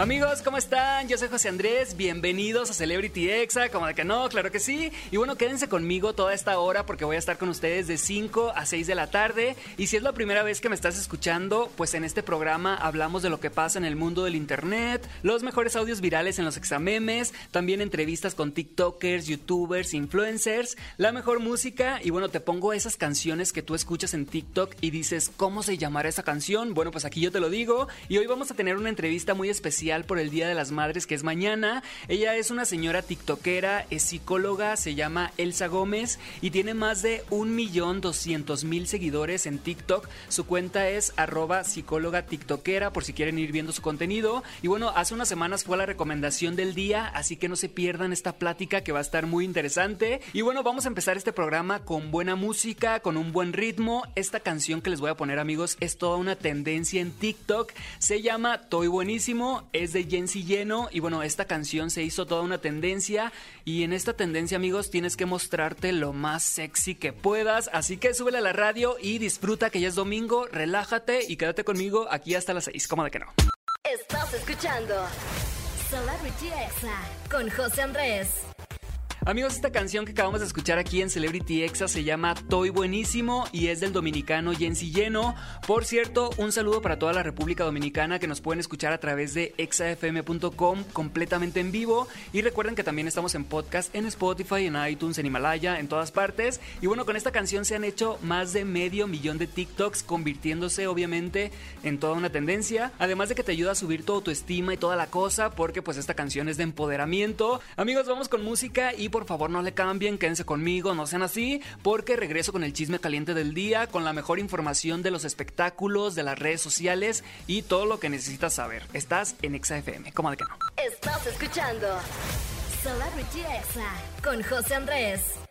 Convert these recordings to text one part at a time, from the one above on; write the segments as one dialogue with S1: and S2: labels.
S1: Amigos, ¿cómo están? Yo soy José Andrés, bienvenidos a Celebrity Exa, como de que no, claro que sí. Y bueno, quédense conmigo toda esta hora porque voy a estar con ustedes de 5 a 6 de la tarde. Y si es la primera vez que me estás escuchando, pues en este programa hablamos de lo que pasa en el mundo del internet, los mejores audios virales en los examemes, también entrevistas con TikTokers, YouTubers, influencers, la mejor música y bueno, te pongo esas canciones que tú escuchas en TikTok y dices, ¿cómo se llamará esa canción? Bueno, pues aquí yo te lo digo y hoy vamos a tener una entrevista muy especial por el Día de las Madres que es mañana. Ella es una señora tiktokera, es psicóloga, se llama Elsa Gómez y tiene más de un millón doscientos mil seguidores en TikTok. Su cuenta es arroba psicóloga tiktokera por si quieren ir viendo su contenido. Y bueno, hace unas semanas fue la recomendación del día, así que no se pierdan esta plática que va a estar muy interesante. Y bueno, vamos a empezar este programa con buena música, con un buen ritmo. Esta canción que les voy a poner amigos es toda una tendencia en TikTok. Se llama Toy Buenísimo es de Jensi Lleno y bueno, esta canción se hizo toda una tendencia y en esta tendencia amigos tienes que mostrarte lo más sexy que puedas, así que súbele a la radio y disfruta que ya es domingo, relájate y quédate conmigo aquí hasta las 6, ¿cómo de que no?
S2: Estás escuchando Celebrity Exa con José Andrés.
S1: Amigos, esta canción que acabamos de escuchar aquí en Celebrity Exa se llama Toy Buenísimo y es del dominicano Jensi Lleno. Por cierto, un saludo para toda la República Dominicana que nos pueden escuchar a través de exafm.com completamente en vivo. Y recuerden que también estamos en podcast en Spotify, en iTunes, en Himalaya, en todas partes. Y bueno, con esta canción se han hecho más de medio millón de TikToks, convirtiéndose obviamente en toda una tendencia. Además de que te ayuda a subir tu estima y toda la cosa, porque pues esta canción es de empoderamiento. Amigos, vamos con música y por favor no le cambien, quédense conmigo, no sean así, porque regreso con el chisme caliente del día, con la mejor información de los espectáculos, de las redes sociales y todo lo que necesitas saber. Estás en XFM, ¿cómo de que no?
S2: Estás escuchando Celebrity Exa con José Andrés.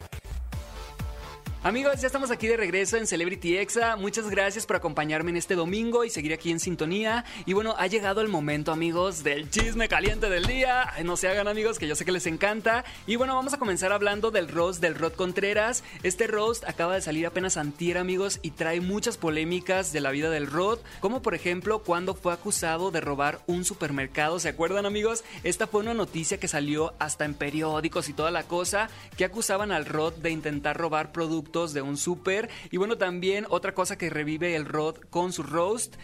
S1: Amigos, ya estamos aquí de regreso en Celebrity Exa. Muchas gracias por acompañarme en este domingo y seguir aquí en sintonía. Y bueno, ha llegado el momento, amigos, del chisme caliente del día. no se hagan, amigos, que yo sé que les encanta. Y bueno, vamos a comenzar hablando del roast del Rod Contreras. Este roast acaba de salir apenas antier, amigos, y trae muchas polémicas de la vida del Rod, como por ejemplo cuando fue acusado de robar un supermercado. ¿Se acuerdan, amigos? Esta fue una noticia que salió hasta en periódicos y toda la cosa, que acusaban al Rod de intentar robar productos de un súper. Y bueno, también otra cosa que revive el Rod con su roast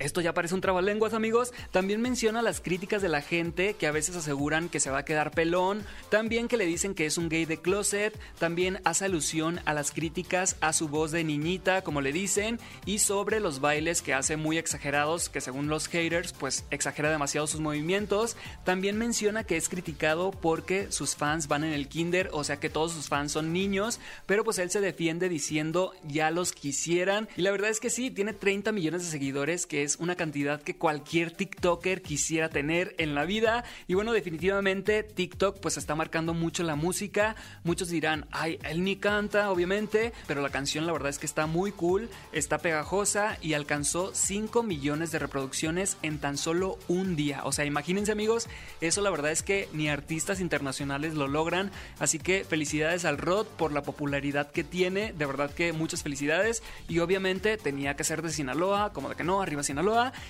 S1: esto ya parece un trabalenguas, amigos. También menciona las críticas de la gente que a veces aseguran que se va a quedar pelón. También que le dicen que es un gay de closet. También hace alusión a las críticas a su voz de niñita, como le dicen. Y sobre los bailes que hace muy exagerados, que según los haters, pues exagera demasiado sus movimientos. También menciona que es criticado porque sus fans van en el kinder, o sea que todos sus fans son niños. Pero pues él se defiende diciendo ya los quisieran. Y la verdad es que sí, tiene 30 millones de seguidores, que una cantidad que cualquier TikToker quisiera tener en la vida. Y bueno, definitivamente TikTok pues está marcando mucho la música. Muchos dirán, ay, él ni canta, obviamente, pero la canción la verdad es que está muy cool, está pegajosa y alcanzó 5 millones de reproducciones en tan solo un día. O sea, imagínense amigos, eso la verdad es que ni artistas internacionales lo logran. Así que felicidades al Rod por la popularidad que tiene. De verdad que muchas felicidades. Y obviamente tenía que ser de Sinaloa, como de que no, arriba Sinaloa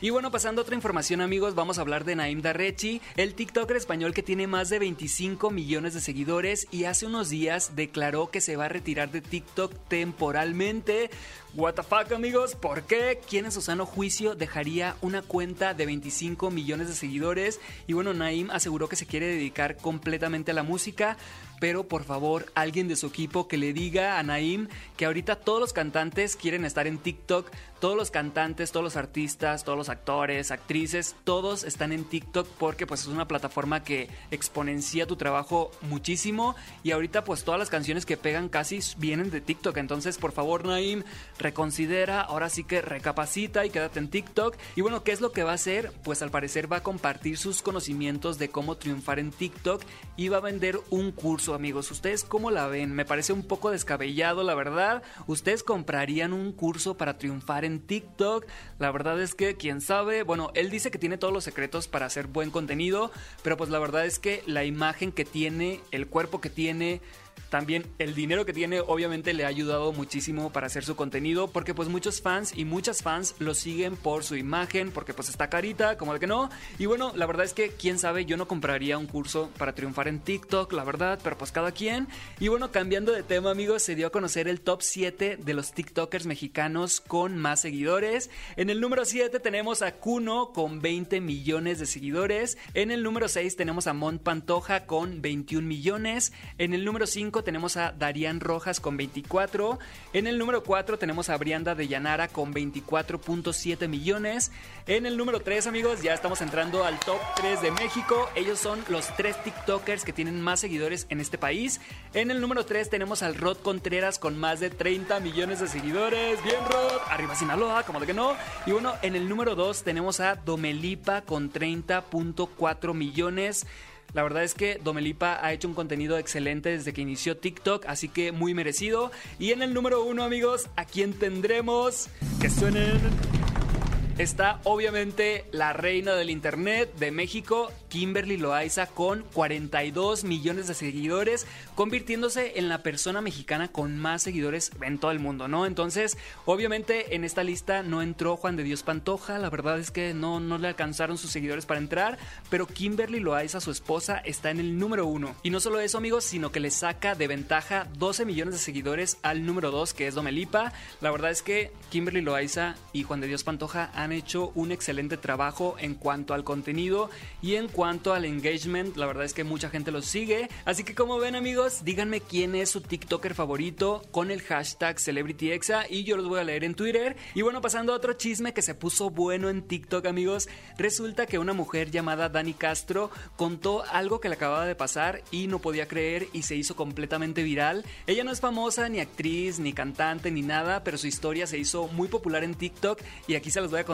S1: y bueno, pasando a otra información amigos, vamos a hablar de Naim Darrechi, el TikToker español que tiene más de 25 millones de seguidores y hace unos días declaró que se va a retirar de TikTok temporalmente. What the fuck amigos, ¿por qué? ¿Quién en su sano juicio dejaría una cuenta de 25 millones de seguidores? Y bueno, Naim aseguró que se quiere dedicar completamente a la música, pero por favor, alguien de su equipo que le diga a Naim que ahorita todos los cantantes quieren estar en TikTok, todos los cantantes, todos los artistas, todos los actores, actrices, todos están en TikTok porque pues es una plataforma que exponencia tu trabajo muchísimo y ahorita pues todas las canciones que pegan casi vienen de TikTok, entonces por favor Naim, reconsidera, ahora sí que recapacita y quédate en TikTok. Y bueno, ¿qué es lo que va a hacer? Pues al parecer va a compartir sus conocimientos de cómo triunfar en TikTok y va a vender un curso amigos. ¿Ustedes cómo la ven? Me parece un poco descabellado, la verdad. ¿Ustedes comprarían un curso para triunfar en TikTok. La verdad es que, quién sabe, bueno, él dice que tiene todos los secretos para hacer buen contenido, pero pues la verdad es que la imagen que tiene, el cuerpo que tiene, también el dinero que tiene obviamente le ha ayudado muchísimo para hacer su contenido porque pues muchos fans y muchas fans lo siguen por su imagen porque pues está carita como de que no. Y bueno la verdad es que quién sabe yo no compraría un curso para triunfar en TikTok la verdad pero pues cada quien. Y bueno cambiando de tema amigos se dio a conocer el top 7 de los TikTokers mexicanos con más seguidores. En el número 7 tenemos a Kuno con 20 millones de seguidores. En el número 6 tenemos a Mont Pantoja con 21 millones. En el número 5 tenemos a Darían Rojas con 24. En el número 4 tenemos a Brianda de Llanara con 24.7 millones. En el número 3, amigos, ya estamos entrando al top 3 de México. Ellos son los tres TikTokers que tienen más seguidores en este país. En el número 3 tenemos al Rod Contreras con más de 30 millones de seguidores. Bien, Rod. Arriba Sinaloa, como de que no. Y bueno, en el número 2 tenemos a Domelipa con 30.4 millones. La verdad es que Domelipa ha hecho un contenido excelente desde que inició TikTok, así que muy merecido. Y en el número uno, amigos, ¿a quién tendremos? Que suenen está obviamente la reina del internet de México, Kimberly Loaiza, con 42 millones de seguidores, convirtiéndose en la persona mexicana con más seguidores en todo el mundo, ¿no? Entonces, obviamente en esta lista no entró Juan de Dios Pantoja, la verdad es que no, no le alcanzaron sus seguidores para entrar, pero Kimberly Loaiza, su esposa, está en el número uno. Y no solo eso, amigos, sino que le saca de ventaja 12 millones de seguidores al número 2, que es Domelipa. La verdad es que Kimberly Loaiza y Juan de Dios Pantoja han hecho un excelente trabajo en cuanto al contenido y en cuanto al engagement. La verdad es que mucha gente los sigue. Así que como ven amigos, díganme quién es su TikToker favorito con el hashtag CelebrityExa y yo los voy a leer en Twitter. Y bueno, pasando a otro chisme que se puso bueno en TikTok amigos, resulta que una mujer llamada Dani Castro contó algo que le acababa de pasar y no podía creer y se hizo completamente viral. Ella no es famosa, ni actriz, ni cantante, ni nada, pero su historia se hizo muy popular en TikTok y aquí se los voy a contar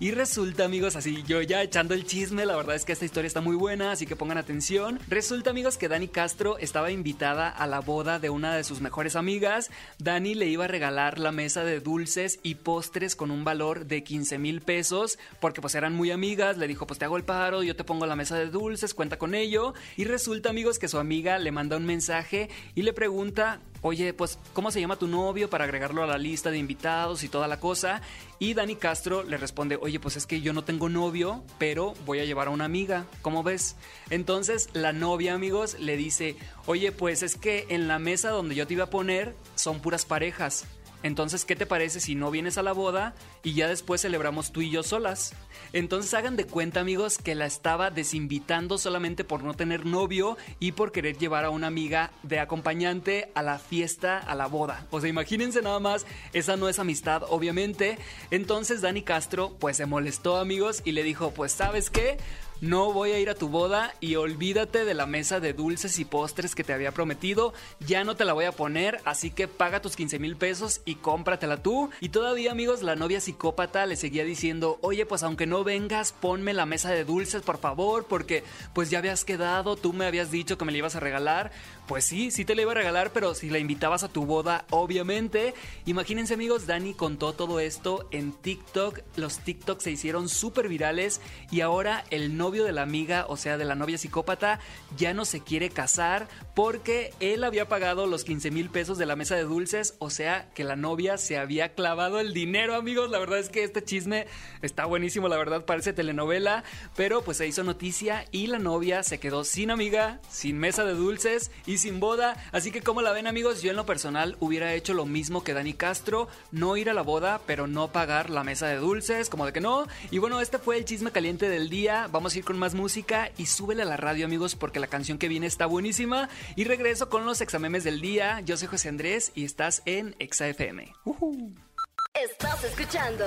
S1: y resulta, amigos, así yo ya echando el chisme, la verdad es que esta historia está muy buena, así que pongan atención. Resulta, amigos, que Dani Castro estaba invitada a la boda de una de sus mejores amigas. Dani le iba a regalar la mesa de dulces y postres con un valor de 15 mil pesos, porque pues eran muy amigas. Le dijo, pues te hago el paro, yo te pongo la mesa de dulces, cuenta con ello. Y resulta, amigos, que su amiga le manda un mensaje y le pregunta oye, pues, ¿cómo se llama tu novio para agregarlo a la lista de invitados y toda la cosa? Y Dani Castro le responde, oye, pues es que yo no tengo novio, pero voy a llevar a una amiga, ¿cómo ves? Entonces la novia, amigos, le dice, oye, pues es que en la mesa donde yo te iba a poner son puras parejas. Entonces, ¿qué te parece si no vienes a la boda y ya después celebramos tú y yo solas? Entonces hagan de cuenta amigos que la estaba desinvitando solamente por no tener novio y por querer llevar a una amiga de acompañante a la fiesta, a la boda. O sea, imagínense nada más, esa no es amistad obviamente. Entonces Dani Castro pues se molestó amigos y le dijo, pues sabes qué, no voy a ir a tu boda y olvídate de la mesa de dulces y postres que te había prometido, ya no te la voy a poner, así que paga tus 15 mil pesos y cómpratela tú. Y todavía amigos, la novia psicópata le seguía diciendo, oye pues aunque no vengas, ponme la mesa de dulces por favor, porque pues ya habías quedado, tú me habías dicho que me la ibas a regalar, pues sí, sí te la iba a regalar, pero si la invitabas a tu boda, obviamente. Imagínense amigos, Dani contó todo esto en TikTok, los TikTok se hicieron súper virales y ahora el novio de la amiga, o sea, de la novia psicópata, ya no se quiere casar porque él había pagado los 15 mil pesos de la mesa de dulces, o sea, que la novia se había clavado el dinero, amigos. La verdad es que este chisme está buenísimo, la verdad parece telenovela, pero pues se hizo noticia y la novia se quedó sin amiga, sin mesa de dulces y sin boda. Así que como la ven amigos, yo en lo personal hubiera hecho lo mismo que Dani Castro, no ir a la boda, pero no pagar la mesa de dulces, como de que no. Y bueno, este fue el chisme caliente del día. Vamos a con más música y súbele a la radio amigos porque la canción que viene está buenísima. Y regreso con los examemes del día. Yo soy José Andrés y estás en Exa FM.
S2: Estás escuchando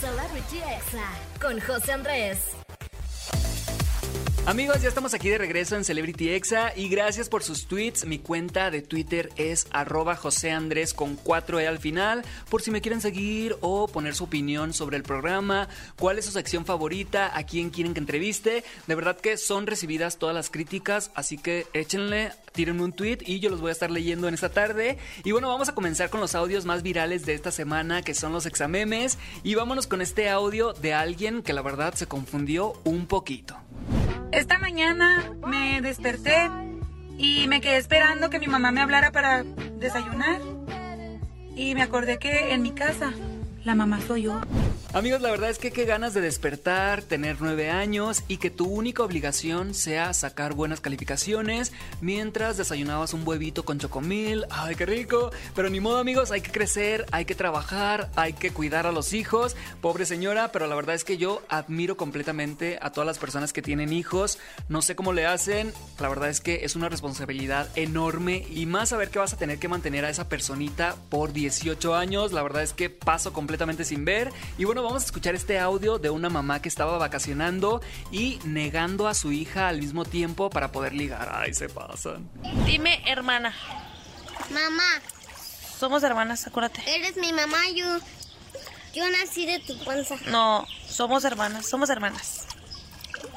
S2: Celebrity Exa con José Andrés.
S1: Amigos, ya estamos aquí de regreso en Celebrity Exa y gracias por sus tweets. Mi cuenta de Twitter es arroba José Andrés con 4E al final. Por si me quieren seguir o poner su opinión sobre el programa, cuál es su sección favorita, a quién quieren que entreviste. De verdad que son recibidas todas las críticas, así que échenle, tírenme un tweet y yo los voy a estar leyendo en esta tarde. Y bueno, vamos a comenzar con los audios más virales de esta semana, que son los examemes. Y vámonos con este audio de alguien que la verdad se confundió un poquito.
S3: Esta mañana me desperté y me quedé esperando que mi mamá me hablara para desayunar. Y me acordé que en mi casa la mamá soy yo.
S1: Amigos, la verdad es que qué ganas de despertar, tener nueve años y que tu única obligación sea sacar buenas calificaciones mientras desayunabas un huevito con chocomil. ¡Ay, qué rico! Pero ni modo, amigos, hay que crecer, hay que trabajar, hay que cuidar a los hijos. Pobre señora, pero la verdad es que yo admiro completamente a todas las personas que tienen hijos. No sé cómo le hacen, la verdad es que es una responsabilidad enorme y más saber que vas a tener que mantener a esa personita por 18 años. La verdad es que paso completamente sin ver. Y bueno, vamos a escuchar este audio de una mamá que estaba vacacionando y negando a su hija al mismo tiempo para poder ligar. Ay, se pasan.
S4: Dime, hermana.
S5: Mamá,
S4: Somos hermanas, acuérdate.
S5: eres mi mamá, yo. Yo nací de tu panza.
S4: No, somos hermanas, somos hermanas.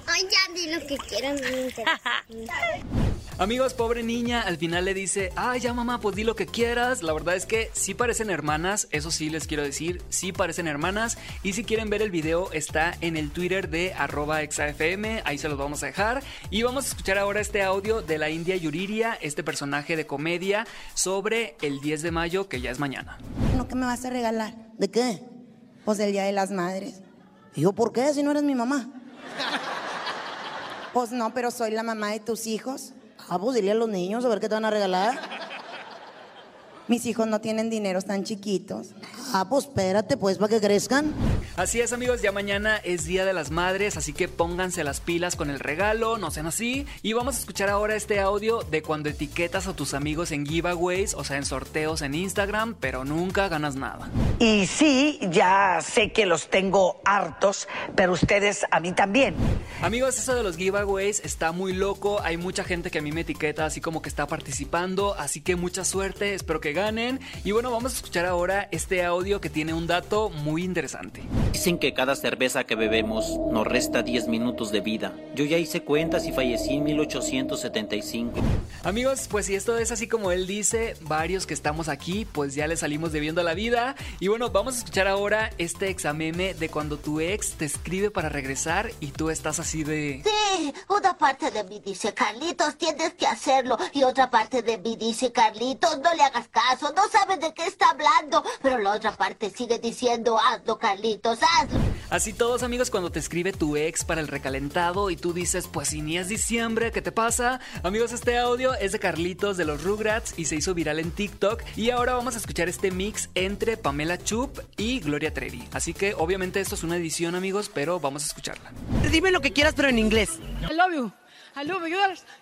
S5: Ay, ya di lo que quieras, no me interesa.
S1: Amigos, pobre niña, al final le dice, ah, ya mamá, pues di lo que quieras. La verdad es que sí parecen hermanas, eso sí les quiero decir, sí parecen hermanas. Y si quieren ver el video, está en el Twitter de arroba exafm, ahí se los vamos a dejar. Y vamos a escuchar ahora este audio de la India Yuriria, este personaje de comedia, sobre el 10 de mayo, que ya es mañana.
S6: ¿No qué me vas a regalar? ¿De qué? Pues el Día de las Madres. Y yo, ¿por qué? Si no eres mi mamá. Pues no, pero soy la mamá de tus hijos. Ah, pues dile a los niños a ver qué te van a regalar. Mis hijos no tienen dinero, están chiquitos. Ah, pues espérate, pues, para que crezcan.
S1: Así es amigos, ya mañana es Día de las Madres, así que pónganse las pilas con el regalo, no sean así. Y vamos a escuchar ahora este audio de cuando etiquetas a tus amigos en giveaways, o sea, en sorteos en Instagram, pero nunca ganas nada.
S7: Y sí, ya sé que los tengo hartos, pero ustedes a mí también.
S1: Amigos, eso de los giveaways está muy loco, hay mucha gente que a mí me etiqueta así como que está participando, así que mucha suerte, espero que ganen. Y bueno, vamos a escuchar ahora este audio que tiene un dato muy interesante.
S8: Dicen que cada cerveza que bebemos nos resta 10 minutos de vida. Yo ya hice cuentas y fallecí en 1875.
S1: Amigos, pues si esto es así como él dice, varios que estamos aquí, pues ya le salimos debiendo a la vida. Y bueno, vamos a escuchar ahora este exameme de cuando tu ex te escribe para regresar y tú estás así de...
S9: Sí, una parte de mí dice, Carlitos, tienes que hacerlo. Y otra parte de mí dice, Carlitos, no le hagas caso, no sabes de qué está hablando. Pero la otra parte sigue diciendo, hazlo, Carlitos, hazlo.
S1: Así todos amigos cuando te escribe tu ex para el recalentado y tú dices, pues si ni es diciembre, ¿qué te pasa? Amigos, este audio es de Carlitos de los Rugrats y se hizo viral en TikTok y ahora vamos a escuchar este mix entre Pamela Chup y Gloria Trevi. Así que obviamente esto es una edición amigos, pero vamos a escucharla.
S10: Dime lo que quieras, pero en inglés.
S11: I love you.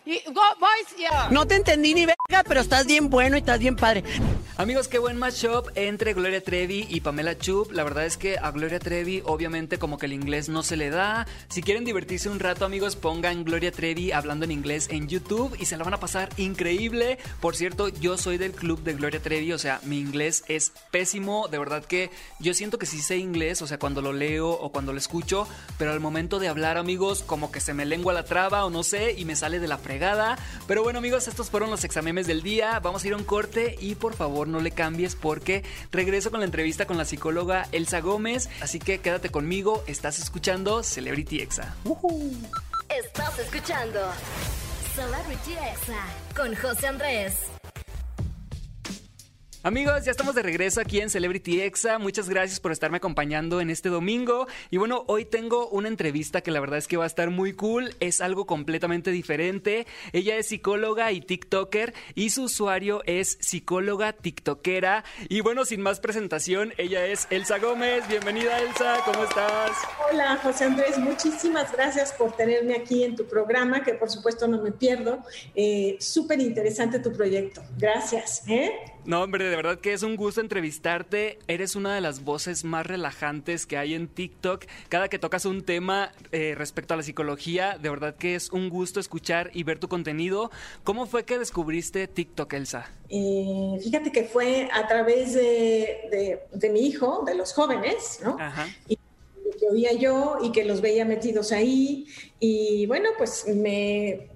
S11: Y- Go, boys, yeah.
S10: No te entendí ni verga, pero estás bien bueno y estás bien padre.
S1: Amigos, qué buen matchup entre Gloria Trevi y Pamela Chup. La verdad es que a Gloria Trevi obviamente como que el inglés no se le da. Si quieren divertirse un rato amigos, pongan Gloria Trevi hablando en inglés en YouTube y se la van a pasar increíble. Por cierto, yo soy del club de Gloria Trevi, o sea, mi inglés es pésimo. De verdad que yo siento que sí sé inglés, o sea, cuando lo leo o cuando lo escucho, pero al momento de hablar amigos como que se me lengua la traba o no sé y me sale de la fregada. Pero bueno amigos, estos fueron los examemes del día. Vamos a ir a un corte y por favor no le cambies porque regreso con la entrevista con la psicóloga Elsa Gómez. Así que quédate conmigo, estás escuchando Celebrity Exa.
S2: Estás escuchando Celebrity Exa con José Andrés.
S1: Amigos, ya estamos de regreso aquí en Celebrity Exa. Muchas gracias por estarme acompañando en este domingo. Y bueno, hoy tengo una entrevista que la verdad es que va a estar muy cool. Es algo completamente diferente. Ella es psicóloga y TikToker y su usuario es psicóloga TikTokera. Y bueno, sin más presentación, ella es Elsa Gómez. Bienvenida Elsa, ¿cómo estás?
S12: Hola José Andrés, muchísimas gracias por tenerme aquí en tu programa, que por supuesto no me pierdo. Eh, Súper interesante tu proyecto. Gracias. ¿eh?
S1: No, hombre, de verdad que es un gusto entrevistarte. Eres una de las voces más relajantes que hay en TikTok. Cada que tocas un tema eh, respecto a la psicología, de verdad que es un gusto escuchar y ver tu contenido. ¿Cómo fue que descubriste TikTok, Elsa?
S12: Eh, fíjate que fue a través de, de, mi hijo, de los jóvenes, ¿no? Ajá. Y que oía yo y que los veía metidos ahí. Y bueno, pues me,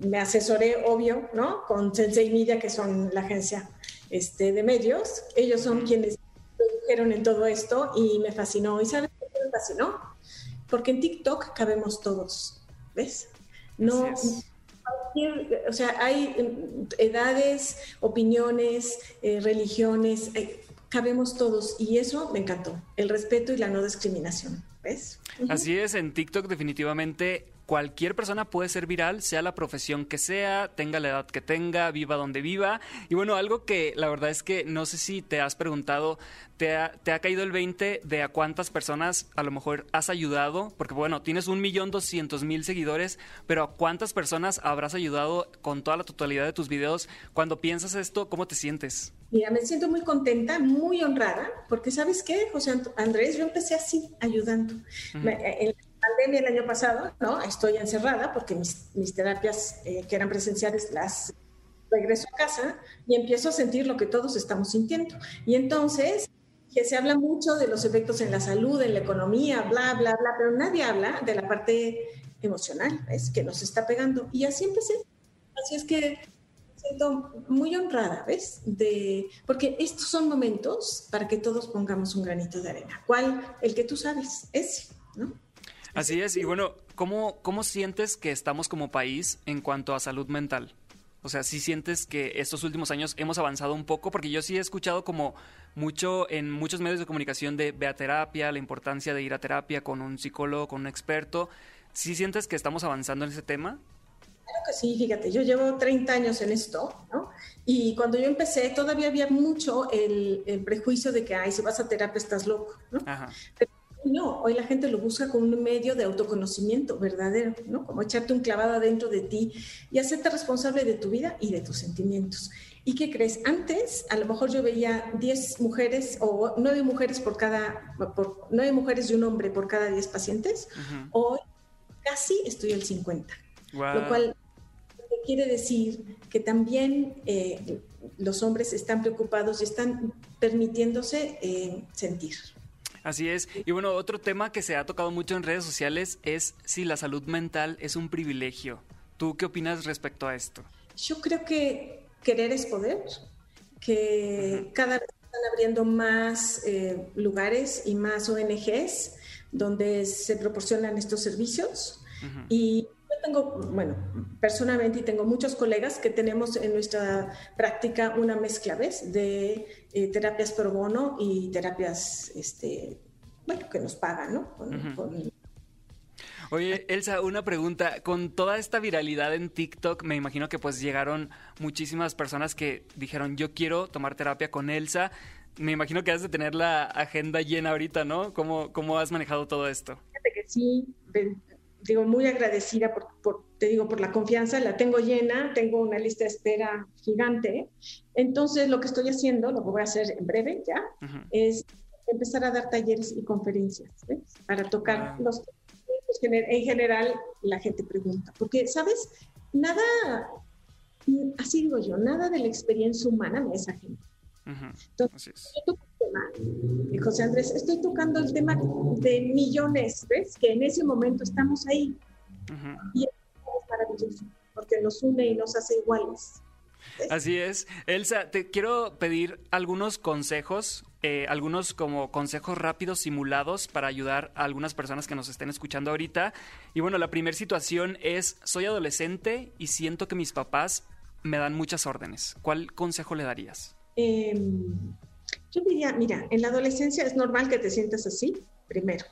S12: me asesoré, obvio, ¿no? Con Sensei Media, que son la agencia este, de medios. Ellos son quienes produjeron en todo esto y me fascinó. ¿Y sabes por qué me fascinó? Porque en TikTok cabemos todos, ¿ves? No, o sea, hay edades, opiniones, eh, religiones, eh, cabemos todos y eso me encantó, el respeto y la no discriminación, ¿ves?
S1: Así es, en TikTok definitivamente cualquier persona puede ser viral, sea la profesión que sea, tenga la edad que tenga, viva donde viva. Y bueno, algo que la verdad es que no sé si te has preguntado, ¿te ha, te ha caído el 20 de a cuántas personas a lo mejor has ayudado? Porque bueno, tienes un millón doscientos mil seguidores, pero ¿a cuántas personas habrás ayudado con toda la totalidad de tus videos? Cuando piensas esto, ¿cómo te sientes?
S12: Mira, me siento muy contenta, muy honrada, porque ¿sabes qué, José Andrés? Yo empecé así, ayudando pandemia el año pasado, ¿no? Estoy encerrada porque mis, mis terapias eh, que eran presenciales las regreso a casa y empiezo a sentir lo que todos estamos sintiendo. Y entonces, que se habla mucho de los efectos en la salud, en la economía, bla, bla, bla, pero nadie habla de la parte emocional, ¿ves? Que nos está pegando. Y así empecé. Así es que me siento muy honrada, ¿ves? De, porque estos son momentos para que todos pongamos un granito de arena. ¿Cuál? El que tú sabes, ese, ¿no?
S1: Así es, y bueno, ¿cómo, ¿cómo sientes que estamos como país en cuanto a salud mental? O sea, si sientes que estos últimos años hemos avanzado un poco, porque yo sí he escuchado como mucho en muchos medios de comunicación de ve a terapia, la importancia de ir a terapia con un psicólogo, con un experto. ¿Sí sientes que estamos avanzando en ese tema?
S12: Claro que sí, fíjate, yo llevo 30 años en esto, ¿no? Y cuando yo empecé todavía había mucho el, prejuicio de que, ay, si vas a terapia estás loco, ¿no? Ajá. No, hoy la gente lo busca como un medio de autoconocimiento verdadero, ¿no? Como echarte un clavado adentro de ti y hacerte responsable de tu vida y de tus sentimientos. ¿Y qué crees? Antes, a lo mejor yo veía 10 mujeres o 9 mujeres por cada, por 9 mujeres y un hombre por cada 10 pacientes. Hoy casi estoy al 50. Lo cual quiere decir que también eh, los hombres están preocupados y están permitiéndose eh, sentir.
S1: Así es. Y bueno, otro tema que se ha tocado mucho en redes sociales es si la salud mental es un privilegio. ¿Tú qué opinas respecto a esto?
S12: Yo creo que querer es poder, que cada vez están abriendo más eh, lugares y más ONGs donde se proporcionan estos servicios. Y yo tengo, bueno, personalmente y tengo muchos colegas que tenemos en nuestra práctica una mezcla, ¿ves? De eh, terapias pro bono y terapias, este, bueno, que nos pagan, ¿no?
S1: Oye, Elsa, una pregunta. Con toda esta viralidad en TikTok, me imagino que pues llegaron muchísimas personas que dijeron, yo quiero tomar terapia con Elsa. Me imagino que has de tener la agenda llena ahorita, ¿no? ¿Cómo, cómo has manejado todo esto?
S12: Fíjate que sí, digo, muy agradecida por, te digo, por la confianza, la tengo llena, tengo una lista de espera gigante. Entonces, lo que estoy haciendo, lo que voy a hacer en breve ya, es empezar a dar talleres y conferencias ¿ves? para tocar los temas en general la gente pregunta. Porque, ¿sabes? Nada, así digo yo, nada de la experiencia humana me es Entonces, y José Andrés, estoy tocando el tema de millones, ¿ves? Que en ese momento estamos ahí. Y es maravilloso, porque nos une y nos hace iguales.
S1: Así es. Elsa, te quiero pedir algunos consejos, eh, algunos como consejos rápidos simulados para ayudar a algunas personas que nos estén escuchando ahorita. Y bueno, la primera situación es, soy adolescente y siento que mis papás me dan muchas órdenes. ¿Cuál consejo le darías?
S12: Em, yo diría, mira, en la adolescencia es normal que te sientas así, primero.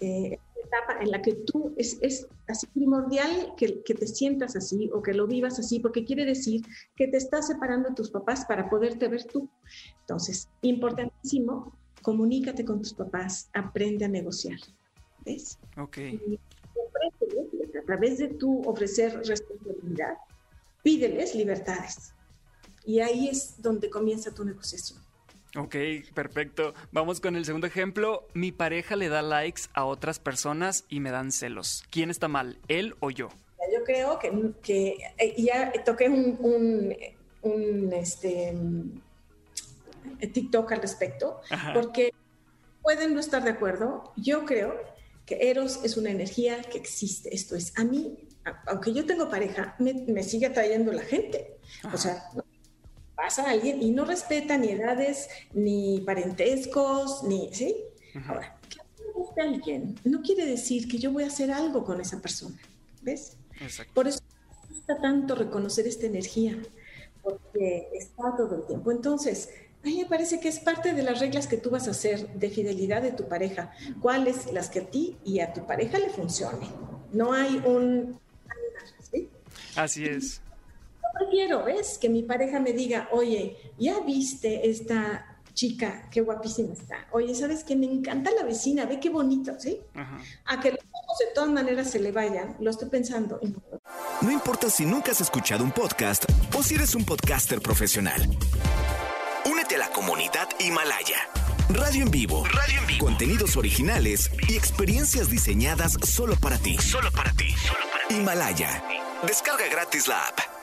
S12: Eh, etapa en la que tú es, es así primordial que, que, te sientas así o que lo vivas así, porque quiere decir que te estás separando de tus papás para poderte ver tú. Entonces, importantísimo, comunícate con tus papás, aprende a negociar. ¿Ves?
S1: Ok.
S12: Y a través de tú ofrecer responsabilidad, pídeles libertades Y ahí es donde comienza tu negociación.
S1: Ok, perfecto. Vamos con el segundo ejemplo. Mi pareja le da likes a otras personas y me dan celos. ¿Quién está mal, él o yo?
S12: Yo creo que, que eh, ya toqué un, un, un este, TikTok al respecto, porque pueden no estar de acuerdo. Yo creo que Eros es una energía que existe. Esto es, a mí, aunque yo tengo pareja, me, sigue atrayendo la gente. O sea, pasa alguien y no respeta ni edades, ni parentescos, ni, ¿sí? Ahora, que guste alguien no quiere decir que yo voy a hacer algo con esa persona, ¿ves? Por eso me gusta tanto reconocer esta energía, porque está todo el tiempo. Entonces, a mí me parece que es parte de las reglas que tú vas a hacer de fidelidad de tu pareja. ¿Cuáles las que a ti y a tu pareja le funcione? No hay un...
S1: Así es.
S12: Yo prefiero, ¿ves? Que mi pareja me diga, oye, ¿ya viste esta chica? Qué guapísima está. Oye, ¿sabes que Me encanta la vecina, ve qué bonito, ¿sí? A que los ojos de todas maneras se le vayan, lo estoy pensando.
S13: No importa si nunca has escuchado un podcast o si eres un podcaster profesional. Únete a la comunidad Himalaya. Radio en vivo. Radio en vivo. Contenidos originales y experiencias diseñadas solo para ti. Solo para ti. Solo para ti. Himalaya. Descarga gratis la app.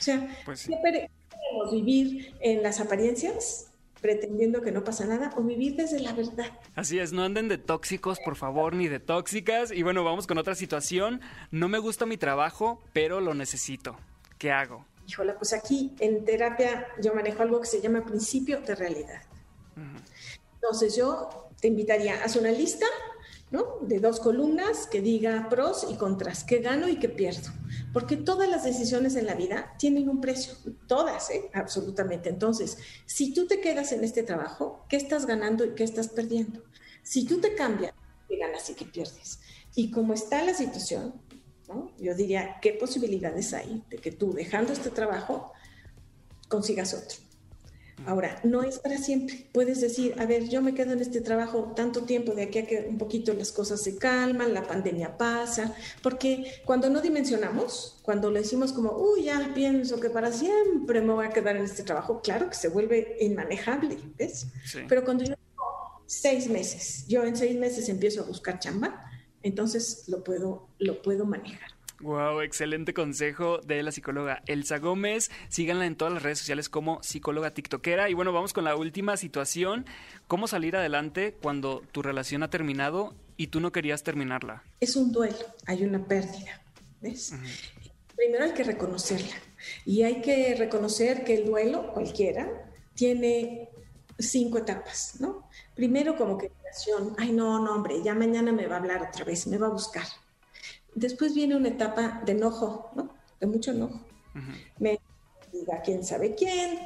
S12: O sea, pues ¿queremos vivir en las apariencias? pretendiendo que no pasa nada o vivir desde la verdad.
S1: Así es, no anden de tóxicos, por favor, ni de tóxicas. Y bueno, vamos con otra situación. No me gusta mi trabajo, pero lo necesito. ¿Qué hago?
S12: híjole, pues aquí en terapia yo manejo algo que se llama principio de realidad. Entonces yo te invitaría, haz una lista, ¿no? De dos columnas que diga pros y contras, qué gano y qué pierdo. Porque todas las decisiones en la vida tienen un precio, todas, ¿eh? absolutamente. Entonces, si tú te quedas en este trabajo, ¿qué estás ganando y qué estás perdiendo? Si tú te cambias, ¿qué ganas y qué pierdes? Y como está la situación, yo diría, ¿qué posibilidades hay de que tú, dejando este trabajo, consigas otro? Ahora, no es para siempre. Puedes decir, a ver, yo me quedo en este trabajo tanto tiempo, de aquí a que un poquito las cosas se calman, la pandemia pasa, porque cuando no dimensionamos, cuando le decimos como, uy, ya pienso que para siempre me voy a quedar en este trabajo, claro que se vuelve inmanejable, ¿ves? Pero cuando yo tengo seis meses, yo en seis meses empiezo a buscar chamba, entonces lo puedo, lo puedo manejar.
S1: Wow, excelente consejo de la psicóloga Elsa Gómez. Síganla en todas las redes sociales como psicóloga tiktokera. Y bueno, vamos con la última situación. ¿Cómo salir adelante cuando tu relación ha terminado y tú no querías terminarla?
S12: Es un duelo, hay una pérdida. ¿Ves? Primero hay que reconocerla. Y hay que reconocer que el duelo, cualquiera, tiene cinco etapas, ¿no? Primero como que ay no, no, hombre, ya mañana me va a hablar otra vez, me va a buscar. Después viene una etapa de enojo, ¿no? De mucho enojo. Me diga quién sabe quién.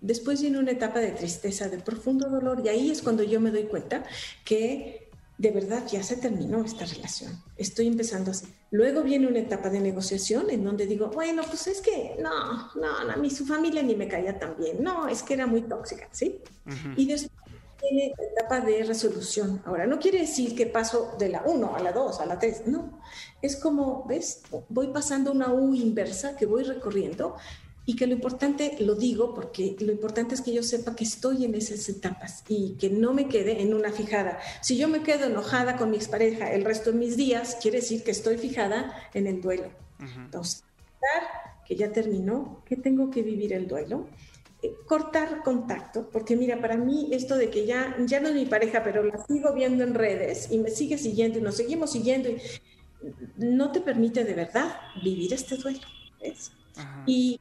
S12: Después viene una etapa de tristeza, de profundo dolor, y ahí es cuando yo me doy cuenta que de verdad ya se terminó esta relación. Estoy empezando así. Luego viene una etapa de negociación en donde digo, bueno, pues es que no, no, no a mí su familia ni me caía tan bien. No, es que era muy tóxica, ¿sí? Y después tiene etapa de resolución. Ahora, no quiere decir que paso de la 1 a la 2, a la 3, no. Es como, ¿ves? Voy pasando una U inversa que voy recorriendo y que lo importante, lo digo porque lo importante es que yo sepa que estoy en esas etapas y que no me quede en una fijada. Si yo me quedo enojada con mi expareja el resto de mis días, quiere decir que estoy fijada en el duelo. Entonces, que ya terminó, que tengo que vivir el duelo cortar contacto, porque mira, para mí esto de que ya, ya no es mi pareja, pero la sigo viendo en redes y me sigue siguiendo y nos seguimos siguiendo, y no te permite de verdad vivir este duelo. Y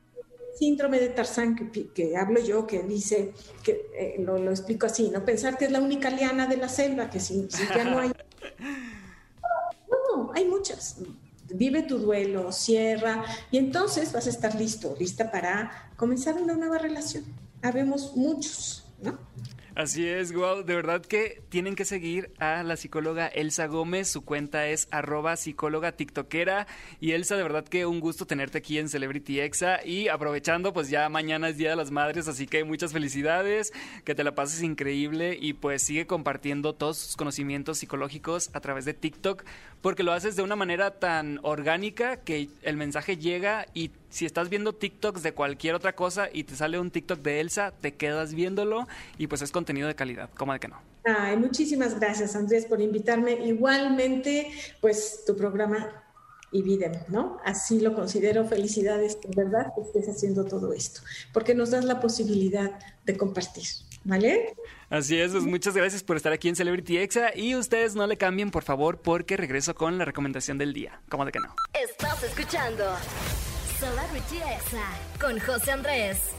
S12: síndrome de Tarzán que, que, hablo yo, que dice, que eh, lo, lo, explico así, ¿no? Pensar que es la única liana de la selva, que si, si ya no hay... No, hay muchas vive tu duelo, cierra y entonces vas a estar listo, lista para comenzar una nueva relación. Habemos muchos, ¿no?
S1: Así es, wow, de verdad que tienen que seguir a la psicóloga Elsa Gómez, su cuenta es arroba psicóloga tiktokera. Y Elsa, de verdad que un gusto tenerte aquí en Celebrity Exa. Y aprovechando pues ya mañana es Día de las Madres, así que muchas felicidades, que te la pases increíble. Y pues sigue compartiendo todos sus conocimientos psicológicos a través de TikTok porque lo haces de una manera tan orgánica que el mensaje llega y si estás viendo TikToks de cualquier otra cosa y te sale un TikTok de Elsa, te quedas viéndolo y pues es contenido de calidad, como de que no.
S12: Ay, muchísimas gracias Andrés por invitarme. Igualmente, pues tu programa y vida, ¿no? Así lo considero. Felicidades, de verdad, que estés haciendo todo esto, porque nos das la posibilidad de compartir, ¿vale?
S1: Así es, pues muchas gracias por estar aquí en Celebrity Exa y ustedes no le cambien, por favor, porque regreso con la recomendación del día. ¿Cómo de que no?
S2: Estás escuchando Celebrity Exa con José Andrés.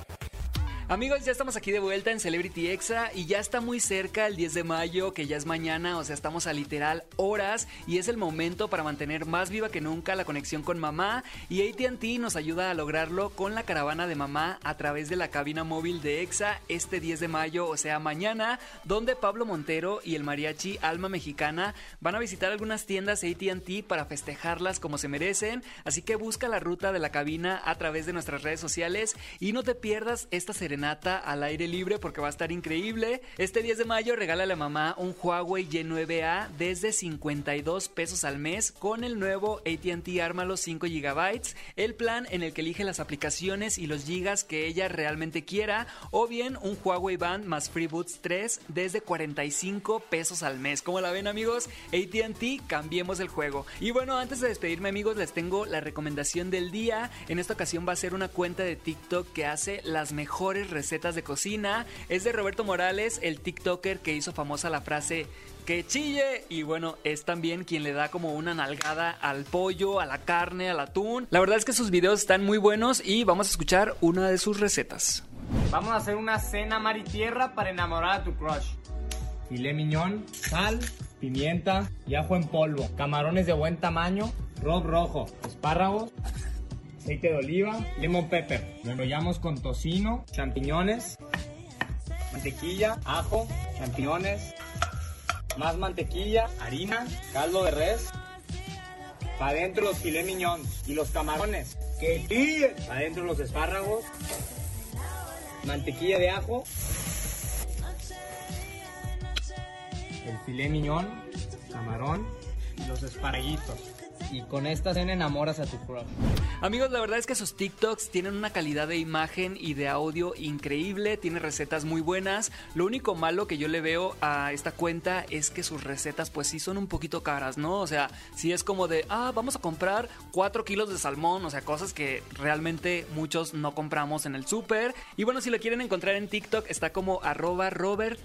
S1: Amigos, ya estamos aquí de vuelta en Celebrity Exa y ya está muy cerca el 10 de mayo, que ya es mañana, o sea, estamos a literal horas y es el momento para mantener más viva que nunca la conexión con mamá. Y ATT nos ayuda a lograrlo con la caravana de mamá a través de la cabina móvil de Exa este 10 de mayo, o sea, mañana, donde Pablo Montero y el mariachi Alma Mexicana van a visitar algunas tiendas ATT para festejarlas como se merecen, así que busca la ruta de la cabina a través de nuestras redes sociales y no te pierdas esta ceremonia Nata al aire libre porque va a estar increíble. Este 10 de mayo regala a la mamá un Huawei Y9A desde 52 pesos al mes con el nuevo ATT Ármalo 5 GB, el plan en el que elige las aplicaciones y los gigas que ella realmente quiera, o bien un Huawei Band más FreeBoots 3 desde 45 pesos al mes. Como la ven amigos, ATT, cambiemos el juego. Y bueno, antes de despedirme amigos, les tengo la recomendación del día. En esta ocasión va a ser una cuenta de TikTok que hace las mejores recetas de cocina. Es de Roberto Morales, el TikToker que hizo famosa la frase que chille. Y bueno, es también quien le da como una nalgada al pollo, a la carne, al atún. La verdad es que sus videos están muy buenos y vamos a escuchar una de sus recetas.
S14: Vamos a hacer una cena mar y tierra para enamorar a tu crush. Filé miñón, sal, pimienta y ajo en polvo. Camarones de buen tamaño, rock rojo, espárragos, aceite de oliva, lemon pepper. Lo enrollamos con tocino, champiñones, mantequilla, ajo, champiñones, más mantequilla, harina, caldo de res. Para adentro los filet miñón y los camarones. Que Para adentro los espárragos, mantequilla de ajo, el filet miñón, camarón y los esparguitos y con esta cena enamoras a tu crush.
S1: Amigos, la verdad es que sus TikToks tienen una calidad de imagen y de audio increíble, tiene recetas muy buenas. Lo único malo que yo le veo a esta cuenta es que sus recetas pues sí son un poquito caras, ¿no? O sea, si es como de, ah, vamos a comprar 4 kilos de salmón, o sea, cosas que realmente muchos no compramos en el súper. Y bueno, si lo quieren encontrar en TikTok está como arroba Robert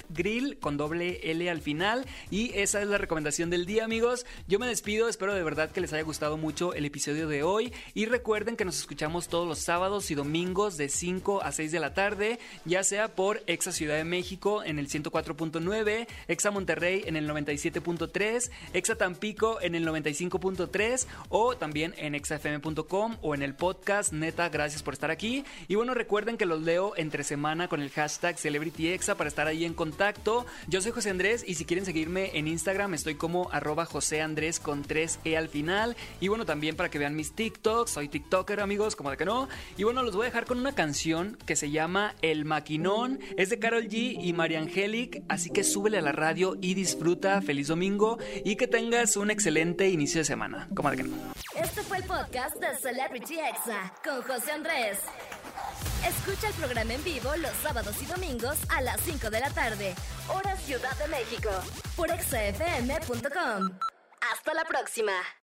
S1: con doble L al final. Y esa es la recomendación del día, amigos. Yo me despido, espero de verdad que les haya gustado mucho el episodio de hoy y recuerden que nos escuchamos todos los sábados y domingos de 5 a 6 de la tarde, ya sea por Exa Ciudad de México en el 104.9, Exa Monterrey en el 97.3, Exa Tampico en el 95.3 o también en exafm.com o en el podcast. Neta, gracias por estar aquí. Y bueno, recuerden que los leo entre semana con el hashtag CelebrityExa para estar ahí en contacto. Yo soy José Andrés y si quieren seguirme en Instagram estoy como arroba José Andrés con 3E al final y bueno, también para que vean mis TikToks. Soy TikToker, amigos, como de que no. Y bueno, los voy a dejar con una canción que se llama El Maquinón. Es de Carol G y María Angelic. Así que súbele a la radio y disfruta. Feliz domingo y que tengas un excelente inicio de semana. Como de que no.
S2: Este fue el podcast de Celebrity Exa con José Andrés. Escucha el programa en vivo los sábados y domingos a las 5 de la tarde, hora Ciudad de México, por exafm.com. Hasta la próxima.